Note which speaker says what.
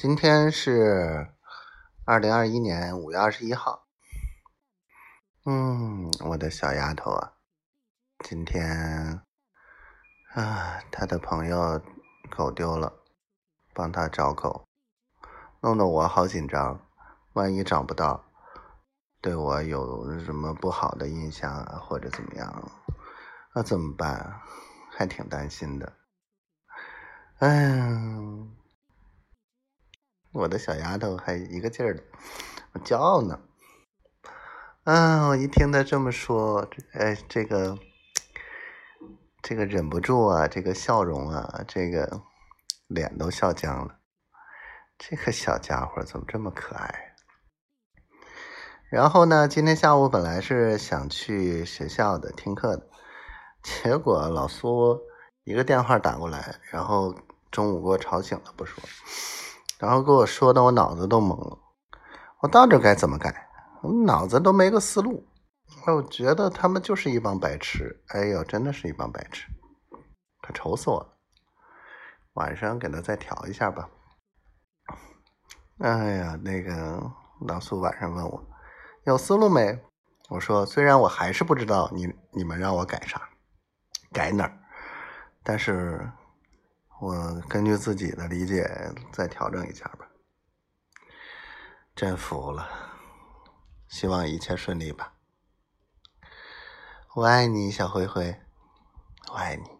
Speaker 1: 今天是二零二一年五月二十一号。嗯，我的小丫头啊，今天啊，她的朋友狗丢了，帮她找狗，弄得我好紧张，万一找不到，对我有什么不好的印象啊，或者怎么样，那怎么办？还挺担心的。嗯，我的小丫头还一个劲儿的，我骄傲呢。啊，我一听她这么说，哎，这个，这个忍不住啊，这个笑容啊，这个脸都笑僵了。这个小家伙怎么这么可爱？然后呢，今天下午本来是想去学校的听课的，结果老苏一个电话打过来，然后。中午给我吵醒了不说，然后给我说的我脑子都懵了，我到底该怎么改？我脑子都没个思路。我觉得他们就是一帮白痴，哎呦，真的是一帮白痴，可愁死我了。晚上给他再调一下吧。哎呀，那个老苏晚上问我有思路没？我说虽然我还是不知道你你们让我改啥，改哪儿，但是。我根据自己的理解再调整一下吧，真服了，希望一切顺利吧。我爱你，小灰灰，我爱你。